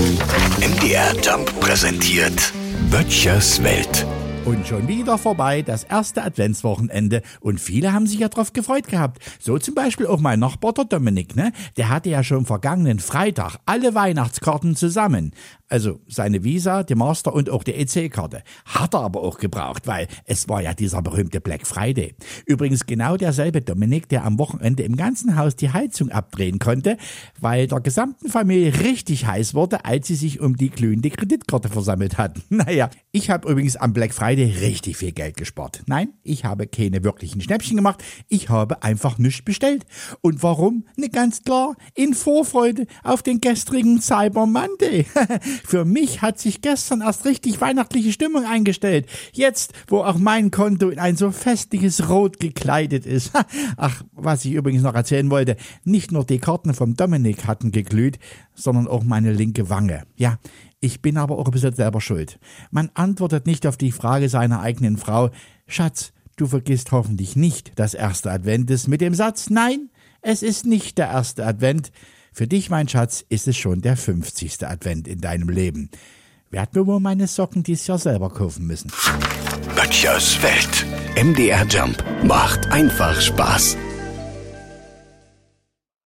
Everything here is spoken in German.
MDR Jump präsentiert Böttchers Welt. Und schon wieder vorbei das erste Adventswochenende und viele haben sich ja drauf gefreut gehabt. So zum Beispiel auch mein Nachbar der Dominik, ne? Der hatte ja schon vergangenen Freitag alle Weihnachtskarten zusammen. Also seine Visa, die Master und auch die EC-Karte. Hat er aber auch gebraucht, weil es war ja dieser berühmte Black Friday. Übrigens genau derselbe Dominik, der am Wochenende im ganzen Haus die Heizung abdrehen konnte, weil der gesamten Familie richtig heiß wurde, als sie sich um die glühende Kreditkarte versammelt hatten. Naja, ich habe übrigens am Black Friday richtig viel Geld gespart. Nein, ich habe keine wirklichen Schnäppchen gemacht, ich habe einfach nichts bestellt. Und warum? Ne, ganz klar, in Vorfreude auf den gestrigen Cyber Monday. Für mich hat sich gestern erst richtig weihnachtliche Stimmung eingestellt. Jetzt, wo auch mein Konto in ein so festliches Rot gekleidet ist. Ach, was ich übrigens noch erzählen wollte, nicht nur die Karten vom Dominik hatten geglüht, sondern auch meine linke Wange. Ja, ich bin aber auch ein bisschen selber schuld. Man antwortet nicht auf die Frage seiner eigenen Frau, Schatz, du vergisst hoffentlich nicht das erste Advent ist mit dem Satz, nein, es ist nicht der erste Advent. Für dich, mein Schatz, ist es schon der 50. Advent in deinem Leben. Werd mir wohl meine Socken dieses Jahr selber kaufen müssen. Böttchers Welt. MDR Jump macht einfach Spaß.